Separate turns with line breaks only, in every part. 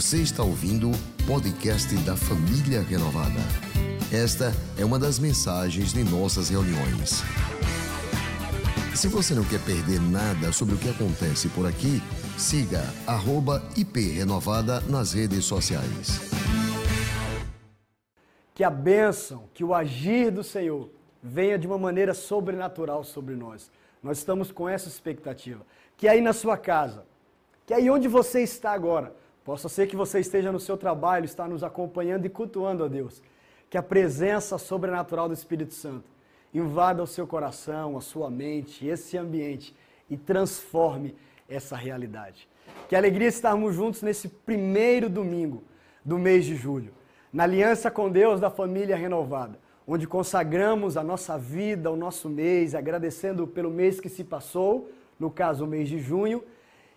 Você está ouvindo o podcast da Família Renovada. Esta é uma das mensagens de nossas reuniões. Se você não quer perder nada sobre o que acontece por aqui, siga @iprenovada nas redes sociais.
Que a bênção, que o agir do Senhor venha de uma maneira sobrenatural sobre nós. Nós estamos com essa expectativa. Que aí na sua casa, que aí onde você está agora, possa ser que você esteja no seu trabalho, está nos acompanhando e cultuando a Deus. Que a presença sobrenatural do Espírito Santo invada o seu coração, a sua mente, esse ambiente e transforme essa realidade. Que alegria estarmos juntos nesse primeiro domingo do mês de julho, na aliança com Deus da família renovada, onde consagramos a nossa vida, o nosso mês, agradecendo pelo mês que se passou, no caso o mês de junho,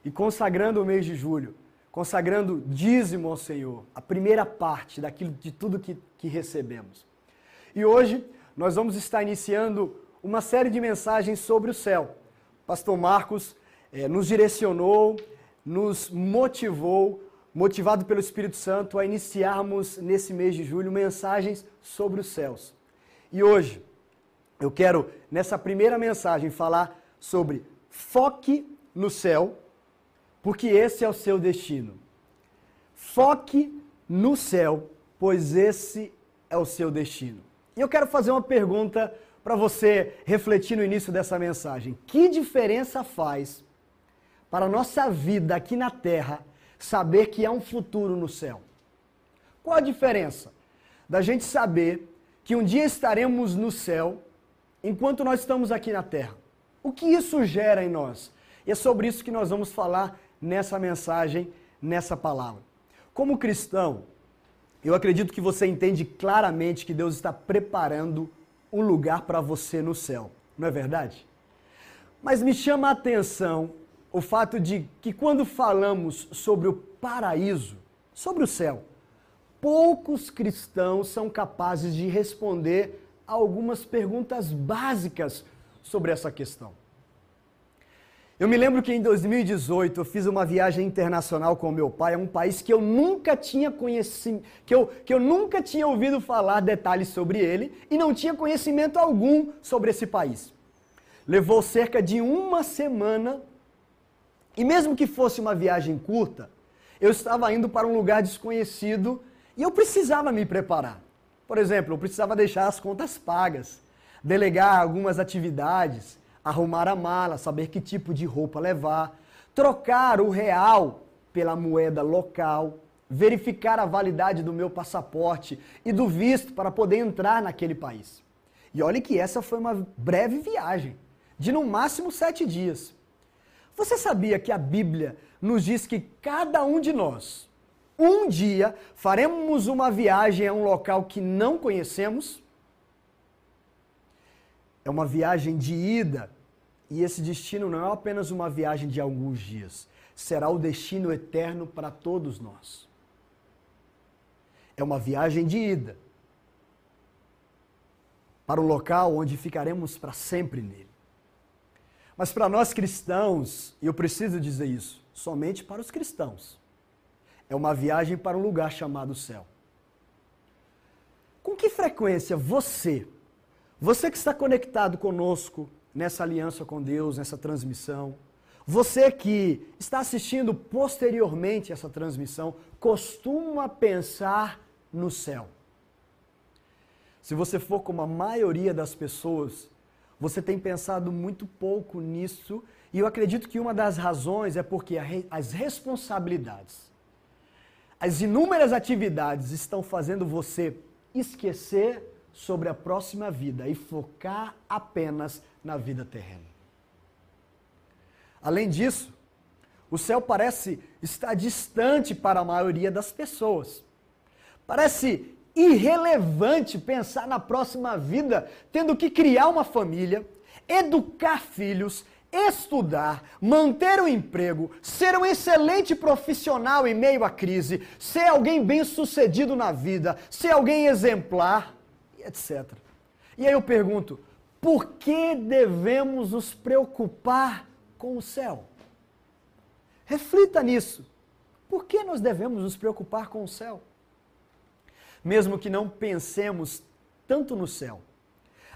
e consagrando o mês de julho, consagrando dízimo ao Senhor, a primeira parte daquilo de tudo que, que recebemos. E hoje nós vamos estar iniciando uma série de mensagens sobre o céu. Pastor Marcos eh, nos direcionou, nos motivou, motivado pelo Espírito Santo, a iniciarmos nesse mês de julho mensagens sobre os céus. E hoje eu quero, nessa primeira mensagem, falar sobre foque no céu, porque esse é o seu destino. Foque no céu, pois esse é o seu destino. E eu quero fazer uma pergunta para você refletir no início dessa mensagem. Que diferença faz para a nossa vida aqui na terra saber que há um futuro no céu? Qual a diferença da gente saber que um dia estaremos no céu enquanto nós estamos aqui na terra? O que isso gera em nós? E é sobre isso que nós vamos falar nessa mensagem, nessa palavra. Como cristão, eu acredito que você entende claramente que Deus está preparando um lugar para você no céu, não é verdade? Mas me chama a atenção o fato de que quando falamos sobre o paraíso, sobre o céu, poucos cristãos são capazes de responder a algumas perguntas básicas sobre essa questão. Eu me lembro que em 2018 eu fiz uma viagem internacional com meu pai a um país que eu nunca tinha conhecido, que eu, que eu nunca tinha ouvido falar detalhes sobre ele e não tinha conhecimento algum sobre esse país. Levou cerca de uma semana e mesmo que fosse uma viagem curta, eu estava indo para um lugar desconhecido e eu precisava me preparar. Por exemplo, eu precisava deixar as contas pagas, delegar algumas atividades, arrumar a mala, saber que tipo de roupa levar, trocar o real pela moeda local, verificar a validade do meu passaporte e do visto para poder entrar naquele país. E olhe que essa foi uma breve viagem, de no máximo sete dias. Você sabia que a Bíblia nos diz que cada um de nós, um dia, faremos uma viagem a um local que não conhecemos? É uma viagem de ida. E esse destino não é apenas uma viagem de alguns dias, será o destino eterno para todos nós. É uma viagem de ida para o local onde ficaremos para sempre nele. Mas para nós cristãos, e eu preciso dizer isso, somente para os cristãos, é uma viagem para um lugar chamado céu. Com que frequência você você que está conectado conosco nessa aliança com Deus, nessa transmissão, você que está assistindo posteriormente essa transmissão, costuma pensar no céu. Se você for como a maioria das pessoas, você tem pensado muito pouco nisso, e eu acredito que uma das razões é porque as responsabilidades, as inúmeras atividades estão fazendo você esquecer sobre a próxima vida e focar apenas na vida terrena. Além disso, o céu parece estar distante para a maioria das pessoas. Parece irrelevante pensar na próxima vida tendo que criar uma família, educar filhos, estudar, manter um emprego, ser um excelente profissional em meio à crise, ser alguém bem-sucedido na vida, ser alguém exemplar etc. E aí eu pergunto: por que devemos nos preocupar com o céu? Reflita nisso. Por que nós devemos nos preocupar com o céu? Mesmo que não pensemos tanto no céu,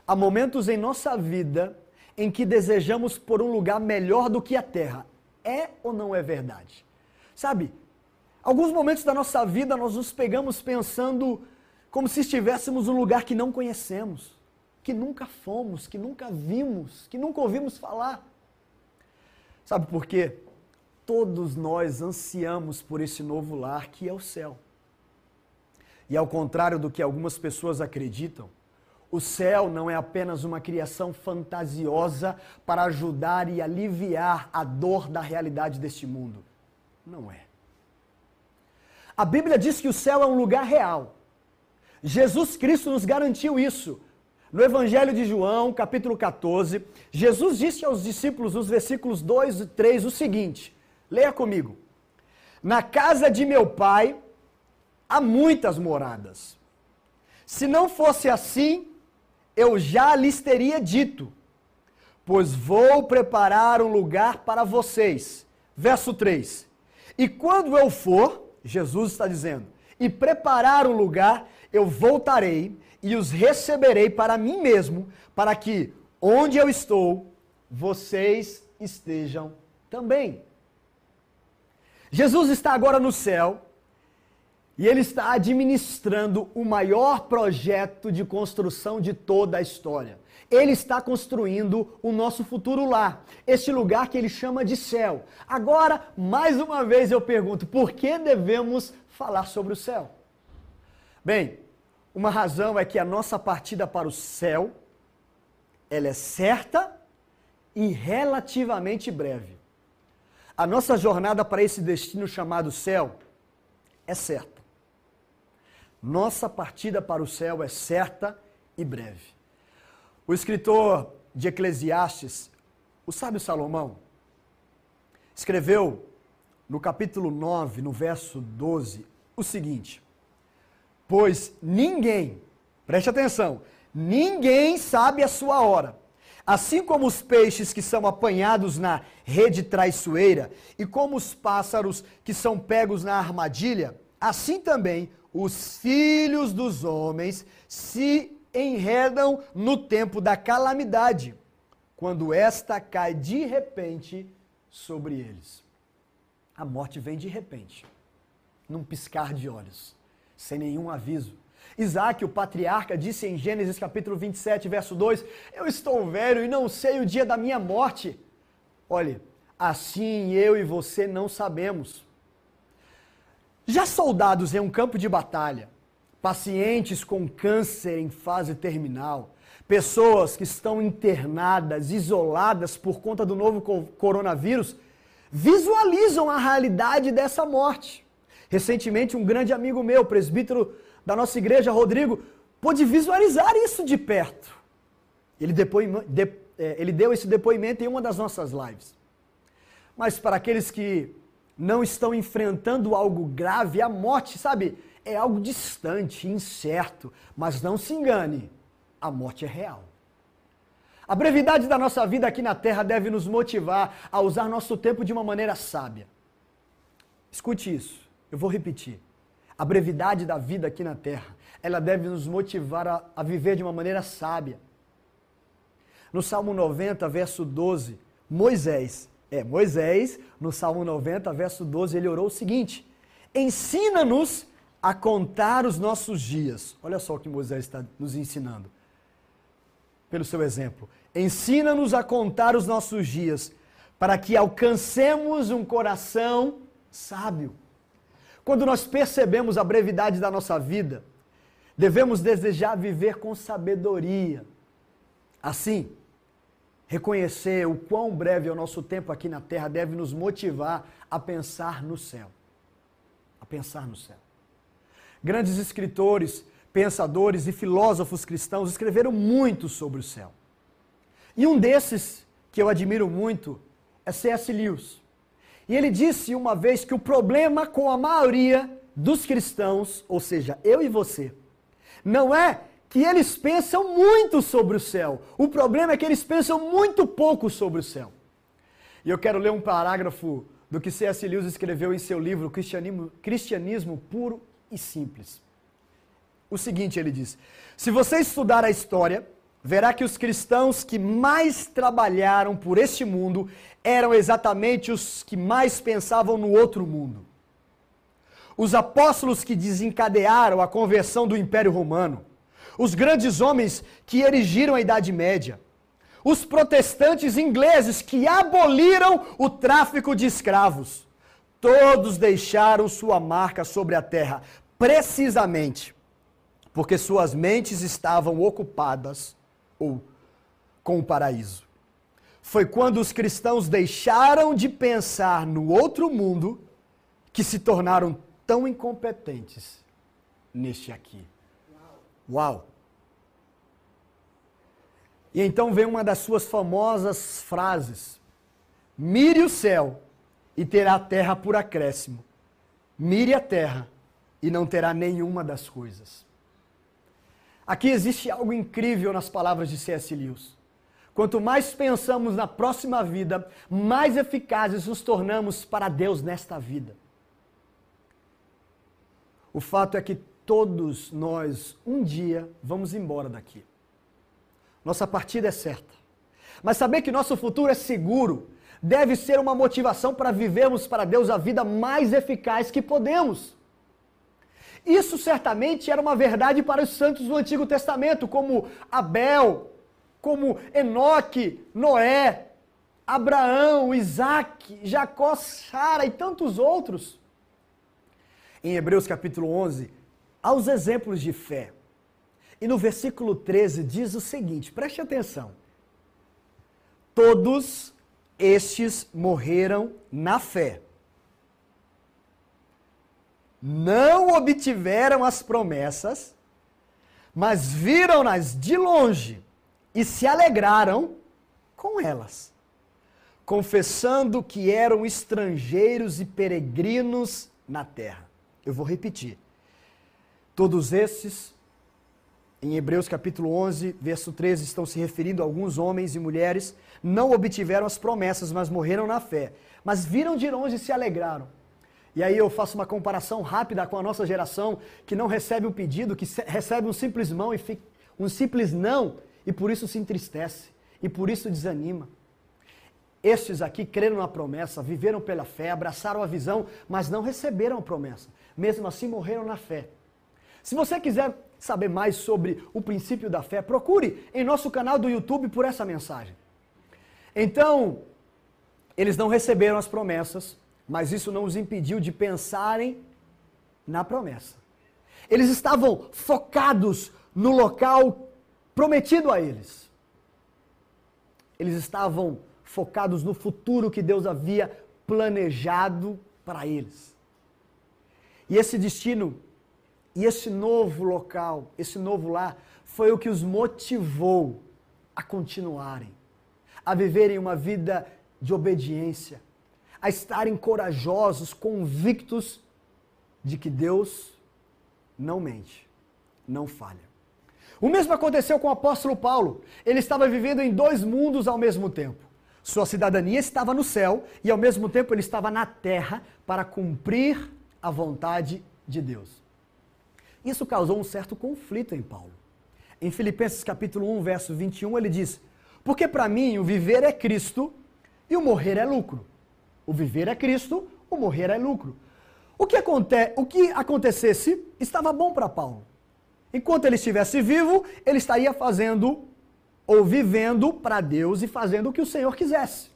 há momentos em nossa vida em que desejamos por um lugar melhor do que a terra. É ou não é verdade? Sabe, alguns momentos da nossa vida nós nos pegamos pensando como se estivéssemos num lugar que não conhecemos, que nunca fomos, que nunca vimos, que nunca ouvimos falar. Sabe por quê? Todos nós ansiamos por esse novo lar que é o céu. E ao contrário do que algumas pessoas acreditam, o céu não é apenas uma criação fantasiosa para ajudar e aliviar a dor da realidade deste mundo. Não é. A Bíblia diz que o céu é um lugar real. Jesus Cristo nos garantiu isso. No Evangelho de João, capítulo 14, Jesus disse aos discípulos, nos versículos 2 e 3, o seguinte: leia comigo. Na casa de meu pai há muitas moradas. Se não fosse assim, eu já lhes teria dito, pois vou preparar um lugar para vocês. Verso 3: E quando eu for, Jesus está dizendo, e preparar um lugar, eu voltarei e os receberei para mim mesmo, para que onde eu estou, vocês estejam também. Jesus está agora no céu e ele está administrando o maior projeto de construção de toda a história. Ele está construindo o nosso futuro lá, este lugar que ele chama de céu. Agora, mais uma vez eu pergunto, por que devemos falar sobre o céu? Bem, uma razão é que a nossa partida para o céu, ela é certa e relativamente breve. A nossa jornada para esse destino chamado céu é certa. Nossa partida para o céu é certa e breve. O escritor de Eclesiastes, o sábio Salomão, escreveu no capítulo 9, no verso 12, o seguinte: Pois ninguém, preste atenção, ninguém sabe a sua hora. Assim como os peixes que são apanhados na rede traiçoeira e como os pássaros que são pegos na armadilha, assim também os filhos dos homens se enredam no tempo da calamidade, quando esta cai de repente sobre eles. A morte vem de repente, num piscar de olhos, sem nenhum aviso. Isaac, o patriarca, disse em Gênesis capítulo 27, verso 2: Eu estou velho e não sei o dia da minha morte. Olhe, assim eu e você não sabemos já soldados em um campo de batalha, pacientes com câncer em fase terminal, pessoas que estão internadas, isoladas por conta do novo coronavírus, visualizam a realidade dessa morte. Recentemente, um grande amigo meu, presbítero da nossa igreja, Rodrigo, pôde visualizar isso de perto. Ele, de, é, ele deu esse depoimento em uma das nossas lives. Mas para aqueles que não estão enfrentando algo grave, a morte, sabe, é algo distante, incerto, mas não se engane, a morte é real. A brevidade da nossa vida aqui na Terra deve nos motivar a usar nosso tempo de uma maneira sábia. Escute isso, eu vou repetir. A brevidade da vida aqui na Terra, ela deve nos motivar a, a viver de uma maneira sábia. No Salmo 90, verso 12, Moisés, é, Moisés, no Salmo 90, verso 12, ele orou o seguinte: Ensina-nos a contar os nossos dias. Olha só o que Moisés está nos ensinando. Pelo seu exemplo. Ensina-nos a contar os nossos dias, para que alcancemos um coração sábio. Quando nós percebemos a brevidade da nossa vida, devemos desejar viver com sabedoria. Assim, Reconhecer o quão breve é o nosso tempo aqui na terra deve nos motivar a pensar no céu. A pensar no céu. Grandes escritores, pensadores e filósofos cristãos escreveram muito sobre o céu. E um desses que eu admiro muito é C.S. Lewis. E ele disse uma vez que o problema com a maioria dos cristãos, ou seja, eu e você, não é que eles pensam muito sobre o céu. O problema é que eles pensam muito pouco sobre o céu. E eu quero ler um parágrafo do que C.S. Lewis escreveu em seu livro Cristianismo, Cristianismo Puro e Simples. O seguinte, ele diz: Se você estudar a história, verá que os cristãos que mais trabalharam por este mundo eram exatamente os que mais pensavam no outro mundo. Os apóstolos que desencadearam a conversão do Império Romano, os grandes homens que erigiram a Idade Média, os protestantes ingleses que aboliram o tráfico de escravos. Todos deixaram sua marca sobre a terra, precisamente porque suas mentes estavam ocupadas ou com o paraíso. Foi quando os cristãos deixaram de pensar no outro mundo que se tornaram tão incompetentes neste aqui. Uau! E então vem uma das suas famosas frases: Mire o céu e terá a terra por acréscimo. Mire a terra e não terá nenhuma das coisas. Aqui existe algo incrível nas palavras de C.S. Lewis. Quanto mais pensamos na próxima vida, mais eficazes nos tornamos para Deus nesta vida. O fato é que todos nós, um dia, vamos embora daqui. Nossa partida é certa. Mas saber que nosso futuro é seguro deve ser uma motivação para vivermos para Deus a vida mais eficaz que podemos. Isso certamente era uma verdade para os santos do Antigo Testamento, como Abel, como Enoque, Noé, Abraão, Isaac, Jacó, Sara e tantos outros. Em Hebreus capítulo 11, há os exemplos de fé. E no versículo 13 diz o seguinte: preste atenção. Todos estes morreram na fé. Não obtiveram as promessas, mas viram-nas de longe e se alegraram com elas, confessando que eram estrangeiros e peregrinos na terra. Eu vou repetir. Todos esses em Hebreus capítulo 11, verso 13, estão se referindo a alguns homens e mulheres, não obtiveram as promessas, mas morreram na fé. Mas viram de longe e se alegraram. E aí eu faço uma comparação rápida com a nossa geração, que não recebe um pedido, que recebe um simples não e, fica, um simples não, e por isso se entristece, e por isso desanima. Estes aqui creram na promessa, viveram pela fé, abraçaram a visão, mas não receberam a promessa. Mesmo assim morreram na fé. Se você quiser saber mais sobre o princípio da fé, procure em nosso canal do YouTube por essa mensagem. Então, eles não receberam as promessas, mas isso não os impediu de pensarem na promessa. Eles estavam focados no local prometido a eles. Eles estavam focados no futuro que Deus havia planejado para eles. E esse destino e esse novo local, esse novo lar, foi o que os motivou a continuarem, a viverem uma vida de obediência, a estarem corajosos, convictos de que Deus não mente, não falha. O mesmo aconteceu com o apóstolo Paulo. Ele estava vivendo em dois mundos ao mesmo tempo. Sua cidadania estava no céu e ao mesmo tempo ele estava na terra para cumprir a vontade de Deus. Isso causou um certo conflito em Paulo. Em Filipenses capítulo 1, verso 21, ele diz: Porque para mim o viver é Cristo e o morrer é lucro. O viver é Cristo, o morrer é lucro. O que, aconte o que acontecesse estava bom para Paulo. Enquanto ele estivesse vivo, ele estaria fazendo ou vivendo para Deus e fazendo o que o Senhor quisesse.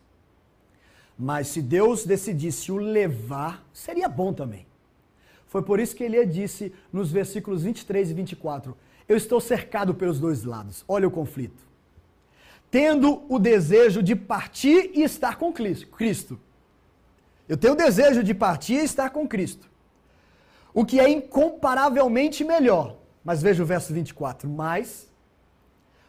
Mas se Deus decidisse o levar, seria bom também. Foi por isso que ele disse nos versículos 23 e 24: Eu estou cercado pelos dois lados. Olha o conflito. Tendo o desejo de partir e estar com Cristo. Eu tenho o desejo de partir e estar com Cristo. O que é incomparavelmente melhor. Mas veja o verso 24. Mas,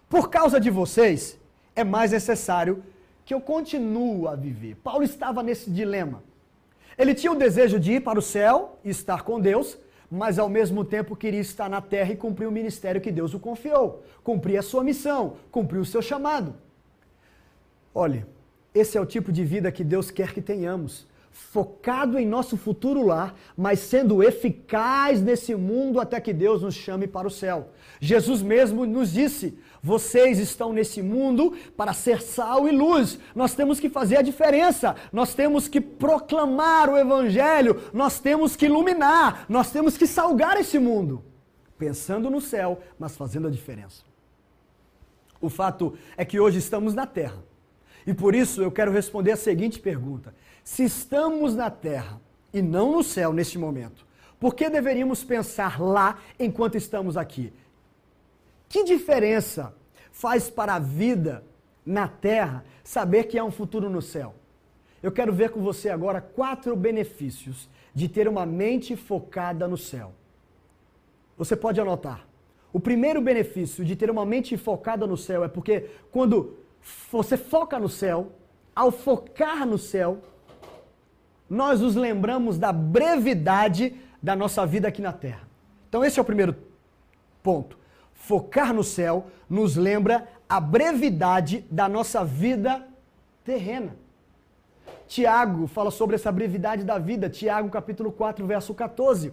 por causa de vocês, é mais necessário que eu continue a viver. Paulo estava nesse dilema. Ele tinha o desejo de ir para o céu e estar com Deus, mas ao mesmo tempo queria estar na terra e cumprir o ministério que Deus o confiou, cumprir a sua missão, cumprir o seu chamado. Olhe, esse é o tipo de vida que Deus quer que tenhamos, focado em nosso futuro lá, mas sendo eficaz nesse mundo até que Deus nos chame para o céu. Jesus mesmo nos disse: vocês estão nesse mundo para ser sal e luz. Nós temos que fazer a diferença. Nós temos que proclamar o evangelho. Nós temos que iluminar. Nós temos que salgar esse mundo. Pensando no céu, mas fazendo a diferença. O fato é que hoje estamos na terra. E por isso eu quero responder a seguinte pergunta: se estamos na terra e não no céu neste momento, por que deveríamos pensar lá enquanto estamos aqui? Que diferença faz para a vida na terra saber que há um futuro no céu? Eu quero ver com você agora quatro benefícios de ter uma mente focada no céu. Você pode anotar. O primeiro benefício de ter uma mente focada no céu é porque quando você foca no céu, ao focar no céu, nós nos lembramos da brevidade da nossa vida aqui na terra. Então, esse é o primeiro ponto. Focar no céu nos lembra a brevidade da nossa vida terrena. Tiago fala sobre essa brevidade da vida, Tiago capítulo 4, verso 14.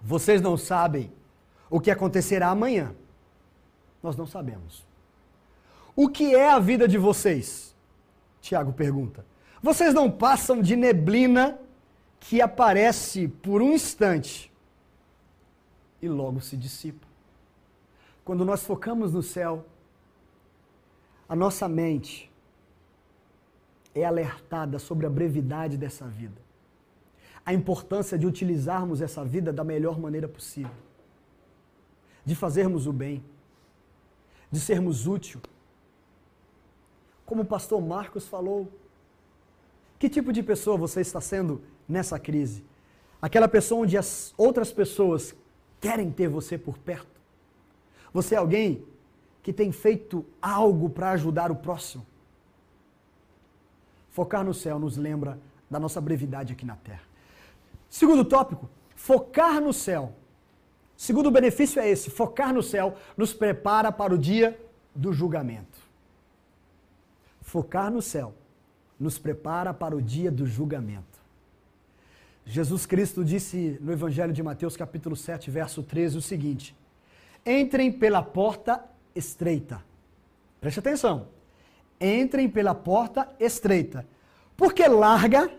Vocês não sabem o que acontecerá amanhã. Nós não sabemos. O que é a vida de vocês? Tiago pergunta. Vocês não passam de neblina que aparece por um instante e logo se dissipa. Quando nós focamos no céu, a nossa mente é alertada sobre a brevidade dessa vida. A importância de utilizarmos essa vida da melhor maneira possível. De fazermos o bem. De sermos úteis. Como o pastor Marcos falou, que tipo de pessoa você está sendo nessa crise? Aquela pessoa onde as outras pessoas querem ter você por perto? Você é alguém que tem feito algo para ajudar o próximo? Focar no céu nos lembra da nossa brevidade aqui na terra. Segundo tópico, focar no céu. Segundo benefício é esse: focar no céu nos prepara para o dia do julgamento. Focar no céu nos prepara para o dia do julgamento. Jesus Cristo disse no Evangelho de Mateus, capítulo 7, verso 13, o seguinte: Entrem pela porta estreita. Preste atenção. Entrem pela porta estreita, porque larga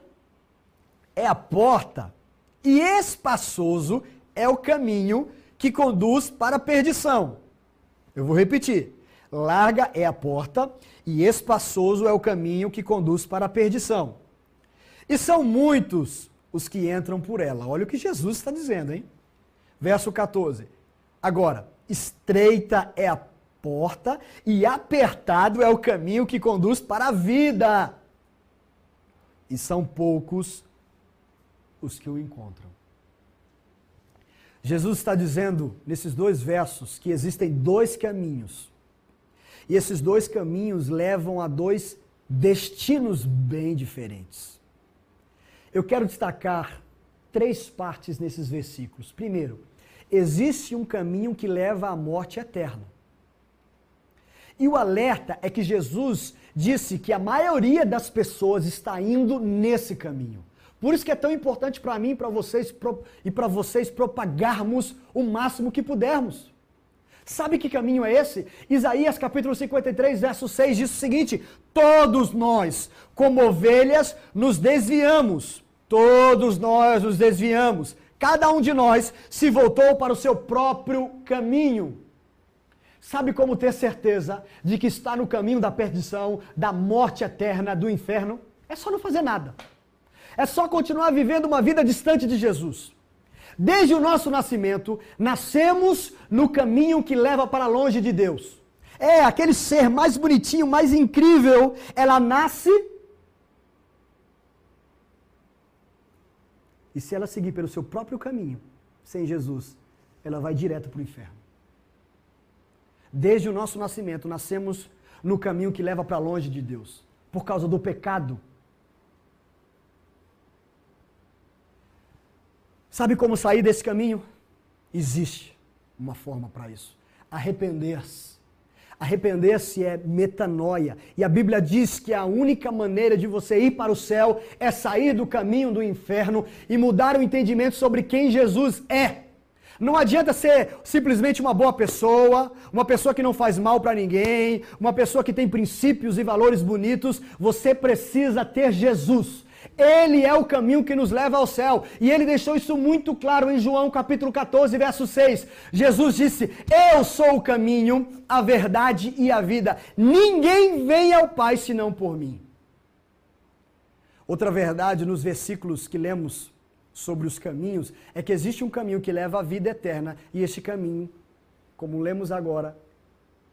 é a porta e espaçoso é o caminho que conduz para a perdição. Eu vou repetir. Larga é a porta e espaçoso é o caminho que conduz para a perdição. E são muitos os que entram por ela. Olha o que Jesus está dizendo, hein? Verso 14. Agora, estreita é a porta e apertado é o caminho que conduz para a vida. E são poucos os que o encontram. Jesus está dizendo nesses dois versos que existem dois caminhos e esses dois caminhos levam a dois destinos bem diferentes. Eu quero destacar três partes nesses versículos. Primeiro, existe um caminho que leva à morte eterna. E o alerta é que Jesus disse que a maioria das pessoas está indo nesse caminho. Por isso que é tão importante para mim para vocês e para vocês propagarmos o máximo que pudermos. Sabe que caminho é esse? Isaías capítulo 53, verso 6 diz o seguinte: Todos nós, como ovelhas, nos desviamos. Todos nós nos desviamos. Cada um de nós se voltou para o seu próprio caminho. Sabe como ter certeza de que está no caminho da perdição, da morte eterna, do inferno? É só não fazer nada. É só continuar vivendo uma vida distante de Jesus. Desde o nosso nascimento, nascemos no caminho que leva para longe de Deus. É aquele ser mais bonitinho, mais incrível, ela nasce. E se ela seguir pelo seu próprio caminho, sem Jesus, ela vai direto para o inferno. Desde o nosso nascimento, nascemos no caminho que leva para longe de Deus, por causa do pecado Sabe como sair desse caminho? Existe uma forma para isso. Arrepender-se. Arrepender-se é metanoia. E a Bíblia diz que a única maneira de você ir para o céu é sair do caminho do inferno e mudar o entendimento sobre quem Jesus é. Não adianta ser simplesmente uma boa pessoa, uma pessoa que não faz mal para ninguém, uma pessoa que tem princípios e valores bonitos. Você precisa ter Jesus. Ele é o caminho que nos leva ao céu. E ele deixou isso muito claro em João capítulo 14, verso 6. Jesus disse: Eu sou o caminho, a verdade e a vida. Ninguém vem ao Pai senão por mim. Outra verdade nos versículos que lemos sobre os caminhos é que existe um caminho que leva à vida eterna e este caminho, como lemos agora,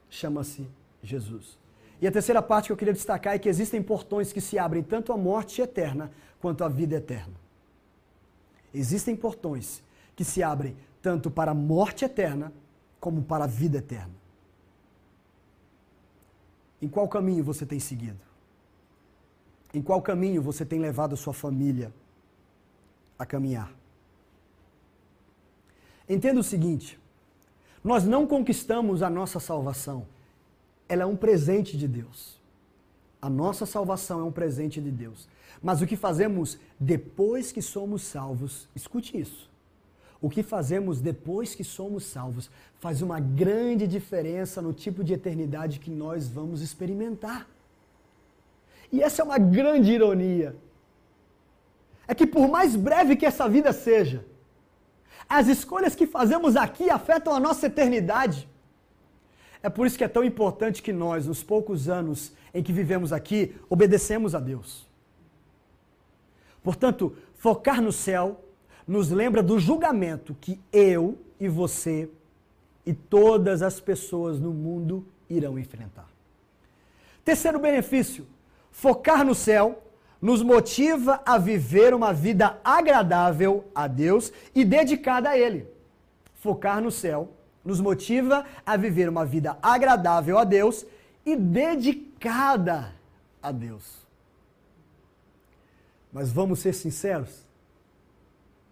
chama-se Jesus. E a terceira parte que eu queria destacar é que existem portões que se abrem tanto à morte eterna quanto à vida eterna. Existem portões que se abrem tanto para a morte eterna como para a vida eterna. Em qual caminho você tem seguido? Em qual caminho você tem levado a sua família a caminhar? Entenda o seguinte: nós não conquistamos a nossa salvação ela é um presente de Deus. A nossa salvação é um presente de Deus. Mas o que fazemos depois que somos salvos, escute isso. O que fazemos depois que somos salvos faz uma grande diferença no tipo de eternidade que nós vamos experimentar. E essa é uma grande ironia. É que por mais breve que essa vida seja, as escolhas que fazemos aqui afetam a nossa eternidade. É por isso que é tão importante que nós, nos poucos anos em que vivemos aqui, obedecemos a Deus. Portanto, focar no céu nos lembra do julgamento que eu e você e todas as pessoas no mundo irão enfrentar. Terceiro benefício: focar no céu nos motiva a viver uma vida agradável a Deus e dedicada a Ele. Focar no céu nos motiva a viver uma vida agradável a Deus e dedicada a Deus. Mas vamos ser sinceros?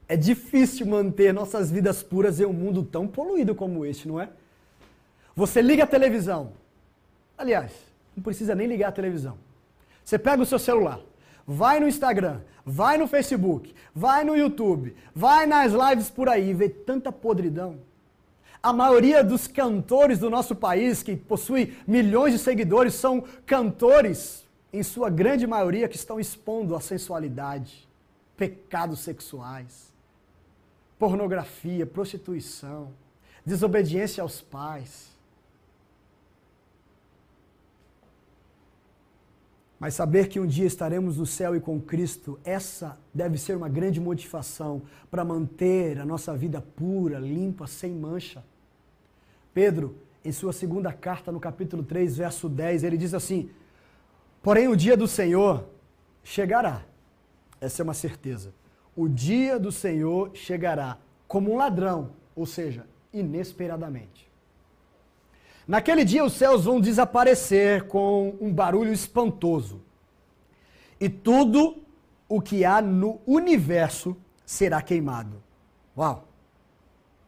É difícil manter nossas vidas puras em um mundo tão poluído como este, não é? Você liga a televisão. Aliás, não precisa nem ligar a televisão. Você pega o seu celular, vai no Instagram, vai no Facebook, vai no YouTube, vai nas lives por aí e vê tanta podridão a maioria dos cantores do nosso país, que possui milhões de seguidores, são cantores, em sua grande maioria, que estão expondo a sensualidade, pecados sexuais, pornografia, prostituição, desobediência aos pais. Mas saber que um dia estaremos no céu e com Cristo, essa deve ser uma grande motivação para manter a nossa vida pura, limpa, sem mancha. Pedro, em sua segunda carta, no capítulo 3, verso 10, ele diz assim: Porém, o dia do Senhor chegará. Essa é uma certeza. O dia do Senhor chegará como um ladrão, ou seja, inesperadamente. Naquele dia os céus vão desaparecer com um barulho espantoso. E tudo o que há no universo será queimado. Uau!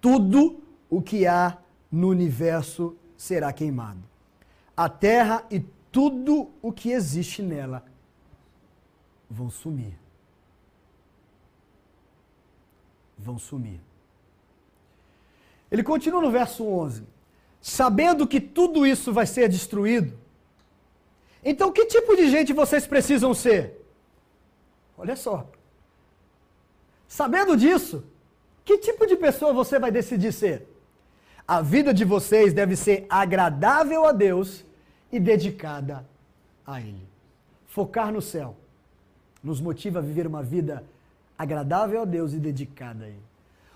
Tudo o que há no universo será queimado. A terra e tudo o que existe nela vão sumir. Vão sumir. Ele continua no verso 11: Sabendo que tudo isso vai ser destruído, então que tipo de gente vocês precisam ser? Olha só. Sabendo disso, que tipo de pessoa você vai decidir ser? A vida de vocês deve ser agradável a Deus e dedicada a Ele. Focar no céu nos motiva a viver uma vida agradável a Deus e dedicada a Ele.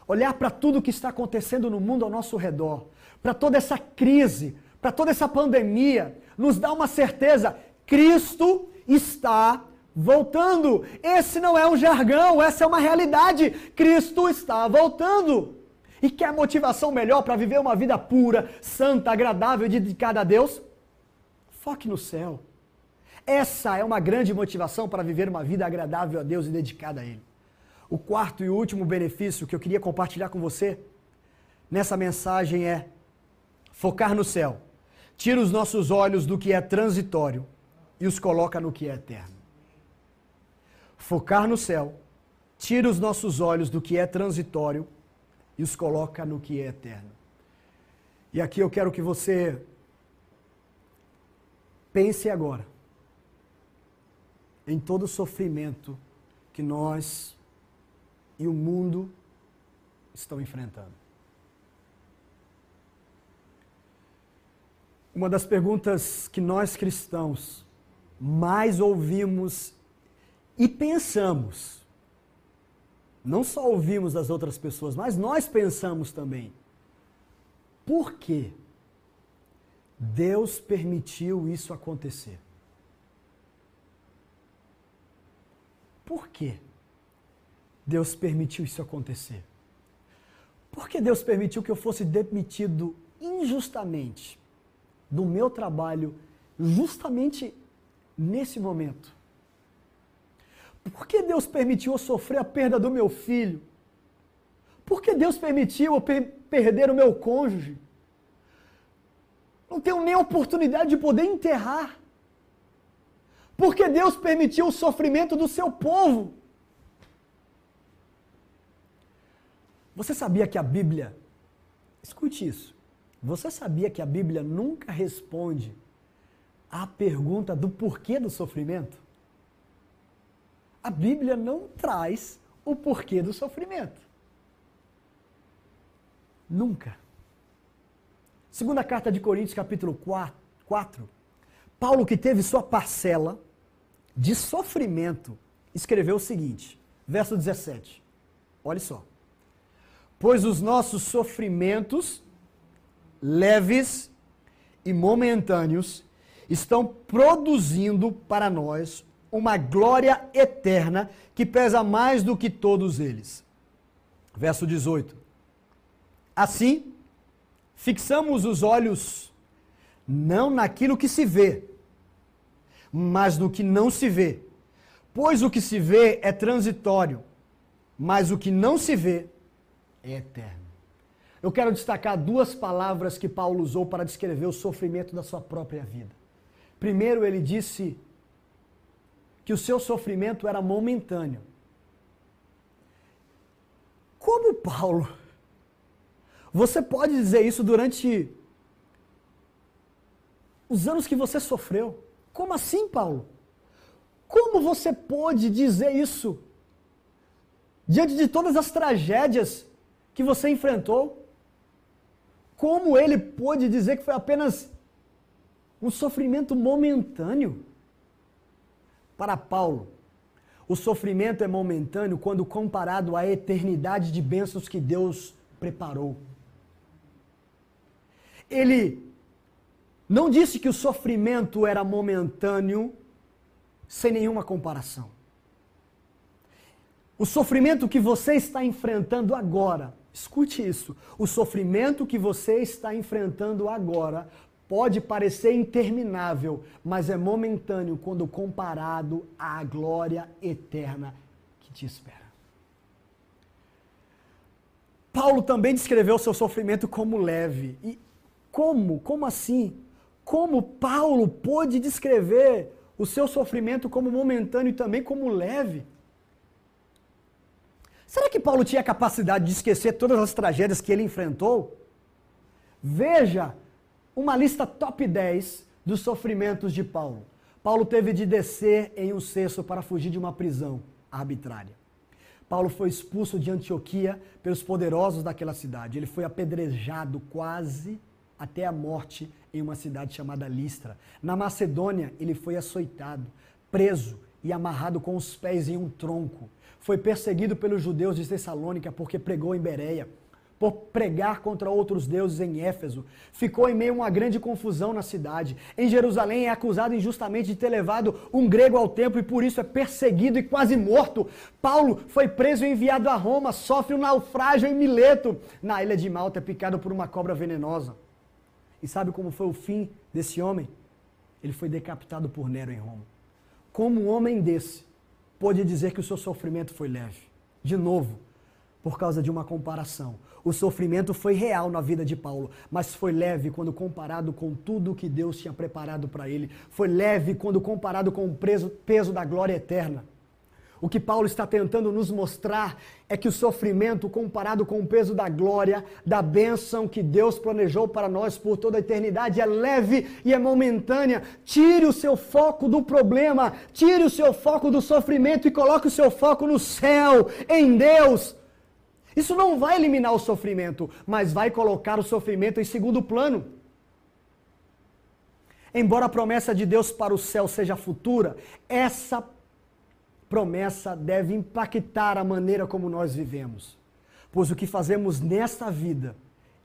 Olhar para tudo o que está acontecendo no mundo ao nosso redor, para toda essa crise, para toda essa pandemia, nos dá uma certeza: Cristo está voltando. Esse não é um jargão, essa é uma realidade. Cristo está voltando. E quer motivação melhor para viver uma vida pura, santa, agradável e dedicada a Deus? Foque no céu. Essa é uma grande motivação para viver uma vida agradável a Deus e dedicada a Ele. O quarto e último benefício que eu queria compartilhar com você nessa mensagem é focar no céu. tira os nossos olhos do que é transitório e os coloca no que é eterno. Focar no céu tira os nossos olhos do que é transitório e os coloca no que é eterno. E aqui eu quero que você pense agora em todo o sofrimento que nós e o mundo estão enfrentando. Uma das perguntas que nós cristãos mais ouvimos e pensamos, não só ouvimos das outras pessoas, mas nós pensamos também. Por que Deus permitiu isso acontecer? Por que Deus permitiu isso acontecer? Por que Deus permitiu que eu fosse demitido injustamente? do meu trabalho justamente nesse momento? Por que Deus permitiu eu sofrer a perda do meu filho? Por que Deus permitiu eu per perder o meu cônjuge? Não tenho nem oportunidade de poder enterrar. Porque Deus permitiu o sofrimento do seu povo. Você sabia que a Bíblia, escute isso, você sabia que a Bíblia nunca responde à pergunta do porquê do sofrimento? A Bíblia não traz o porquê do sofrimento. Nunca. Segunda carta de Coríntios, capítulo 4, Paulo, que teve sua parcela de sofrimento, escreveu o seguinte, verso 17. Olha só. Pois os nossos sofrimentos leves e momentâneos estão produzindo para nós uma glória eterna que pesa mais do que todos eles. Verso 18. Assim, fixamos os olhos não naquilo que se vê, mas no que não se vê. Pois o que se vê é transitório, mas o que não se vê é eterno. Eu quero destacar duas palavras que Paulo usou para descrever o sofrimento da sua própria vida. Primeiro, ele disse que o seu sofrimento era momentâneo. Como Paulo? Você pode dizer isso durante os anos que você sofreu? Como assim, Paulo? Como você pode dizer isso diante de todas as tragédias que você enfrentou? Como ele pôde dizer que foi apenas um sofrimento momentâneo? Para Paulo, o sofrimento é momentâneo quando comparado à eternidade de bênçãos que Deus preparou. Ele não disse que o sofrimento era momentâneo sem nenhuma comparação. O sofrimento que você está enfrentando agora Escute isso. O sofrimento que você está enfrentando agora pode parecer interminável, mas é momentâneo quando comparado à glória eterna que te espera. Paulo também descreveu seu sofrimento como leve. E como? Como assim? Como Paulo pôde descrever o seu sofrimento como momentâneo e também como leve? Será que Paulo tinha a capacidade de esquecer todas as tragédias que ele enfrentou? Veja uma lista top 10 dos sofrimentos de Paulo. Paulo teve de descer em um cesto para fugir de uma prisão arbitrária. Paulo foi expulso de Antioquia pelos poderosos daquela cidade. Ele foi apedrejado quase até a morte em uma cidade chamada Listra. Na Macedônia, ele foi açoitado, preso e amarrado com os pés em um tronco foi perseguido pelos judeus de Tessalônica porque pregou em Bereia, por pregar contra outros deuses em Éfeso. Ficou em meio a uma grande confusão na cidade. Em Jerusalém é acusado injustamente de ter levado um grego ao templo e por isso é perseguido e quase morto. Paulo foi preso e enviado a Roma, sofre um naufrágio em Mileto. Na ilha de Malta é picado por uma cobra venenosa. E sabe como foi o fim desse homem? Ele foi decapitado por Nero em Roma. Como um homem desse pôde dizer que o seu sofrimento foi leve. De novo, por causa de uma comparação. O sofrimento foi real na vida de Paulo, mas foi leve quando comparado com tudo que Deus tinha preparado para ele. Foi leve quando comparado com o peso, da glória eterna. O que Paulo está tentando nos mostrar é que o sofrimento, comparado com o peso da glória, da bênção que Deus planejou para nós por toda a eternidade, é leve e é momentânea. Tire o seu foco do problema, tire o seu foco do sofrimento e coloque o seu foco no céu, em Deus. Isso não vai eliminar o sofrimento, mas vai colocar o sofrimento em segundo plano. Embora a promessa de Deus para o céu seja futura, essa promessa deve impactar a maneira como nós vivemos. Pois o que fazemos nesta vida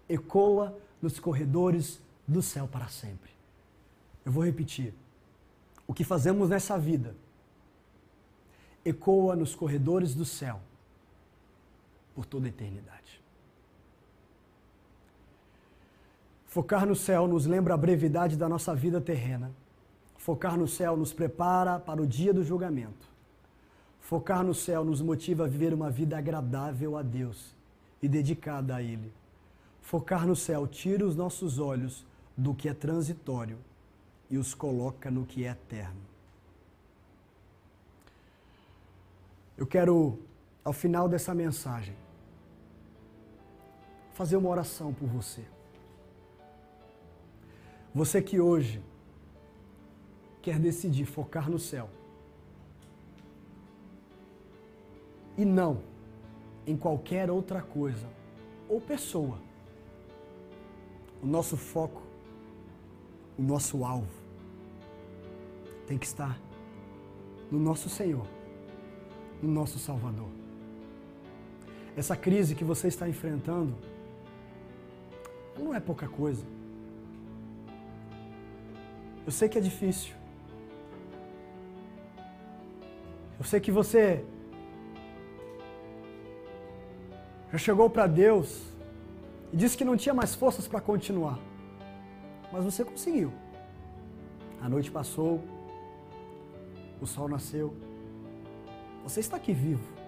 ecoa nos corredores do céu para sempre. Eu vou repetir. O que fazemos nessa vida ecoa nos corredores do céu por toda a eternidade. Focar no céu nos lembra a brevidade da nossa vida terrena. Focar no céu nos prepara para o dia do julgamento. Focar no céu nos motiva a viver uma vida agradável a Deus e dedicada a Ele. Focar no céu tira os nossos olhos do que é transitório e os coloca no que é eterno. Eu quero ao final dessa mensagem, fazer uma oração por você. Você que hoje quer decidir focar no céu e não em qualquer outra coisa ou pessoa. O nosso foco, o nosso alvo tem que estar no nosso Senhor, no nosso Salvador. Essa crise que você está enfrentando não é pouca coisa. Eu sei que é difícil. Eu sei que você já chegou para Deus e disse que não tinha mais forças para continuar. Mas você conseguiu. A noite passou, o sol nasceu. Você está aqui vivo.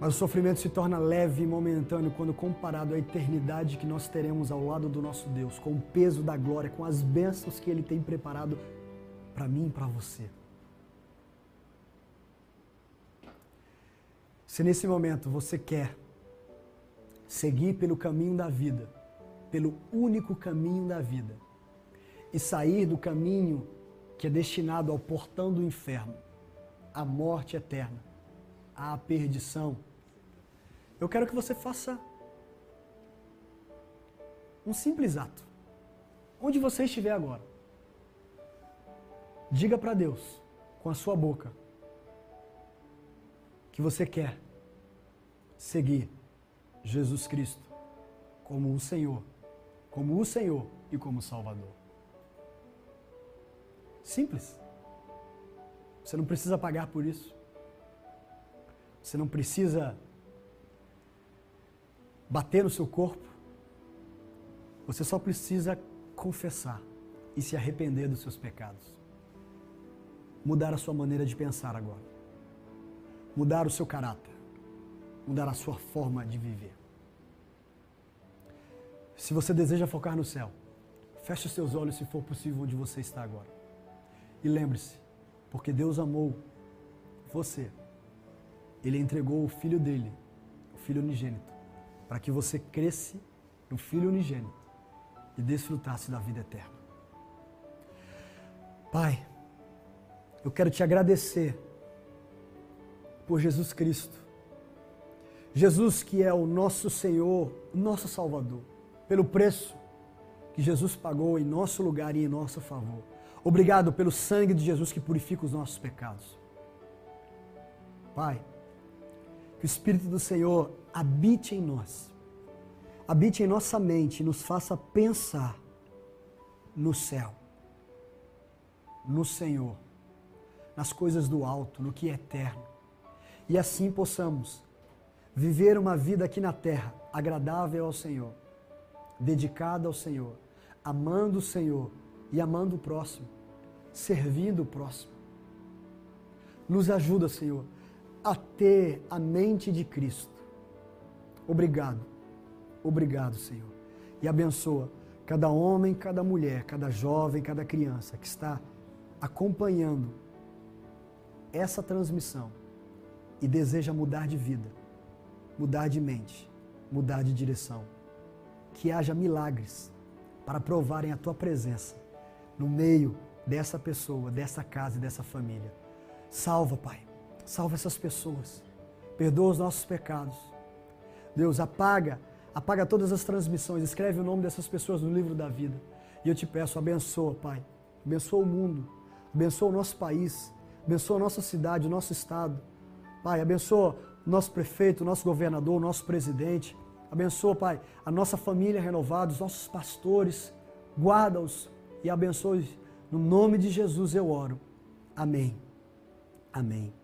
Mas o sofrimento se torna leve e momentâneo quando comparado à eternidade que nós teremos ao lado do nosso Deus, com o peso da glória, com as bênçãos que Ele tem preparado para mim e para você. Se nesse momento você quer seguir pelo caminho da vida, pelo único caminho da vida, e sair do caminho que é destinado ao portão do inferno, à morte eterna, à perdição, eu quero que você faça um simples ato. Onde você estiver agora, diga para Deus, com a sua boca, que você quer seguir Jesus Cristo como o Senhor, como o Senhor e como Salvador. Simples. Você não precisa pagar por isso. Você não precisa bater no seu corpo. Você só precisa confessar e se arrepender dos seus pecados. Mudar a sua maneira de pensar agora. Mudar o seu caráter. Mudar a sua forma de viver. Se você deseja focar no céu, feche os seus olhos se for possível onde você está agora. E lembre-se, porque Deus amou você, Ele entregou o Filho dele, o Filho unigênito, para que você cresce no Filho unigênito e desfrutasse da vida eterna. Pai, eu quero te agradecer por Jesus Cristo. Jesus que é o nosso Senhor, o nosso Salvador, pelo preço que Jesus pagou em nosso lugar e em nosso favor. Obrigado pelo sangue de Jesus que purifica os nossos pecados. Pai, que o Espírito do Senhor habite em nós, habite em nossa mente nos faça pensar no céu, no Senhor, nas coisas do alto, no que é eterno. E assim possamos viver uma vida aqui na terra agradável ao Senhor, dedicada ao Senhor, amando o Senhor e amando o próximo, servindo o próximo. Nos ajuda, Senhor, a ter a mente de Cristo. Obrigado, obrigado, Senhor. E abençoa cada homem, cada mulher, cada jovem, cada criança que está acompanhando essa transmissão e deseja mudar de vida, mudar de mente, mudar de direção. Que haja milagres para provarem a tua presença no meio dessa pessoa, dessa casa e dessa família. Salva, Pai. Salva essas pessoas. Perdoa os nossos pecados. Deus, apaga, apaga todas as transmissões. Escreve o nome dessas pessoas no livro da vida. E eu te peço, abençoa, Pai. Abençoa o mundo. Abençoa o nosso país. Abençoa a nossa cidade, o nosso estado. Pai, abençoa o nosso prefeito, o nosso governador, o nosso presidente. Abençoa, Pai, a nossa família renovada, os nossos pastores. Guarda-os e abençoe. No nome de Jesus eu oro. Amém. Amém.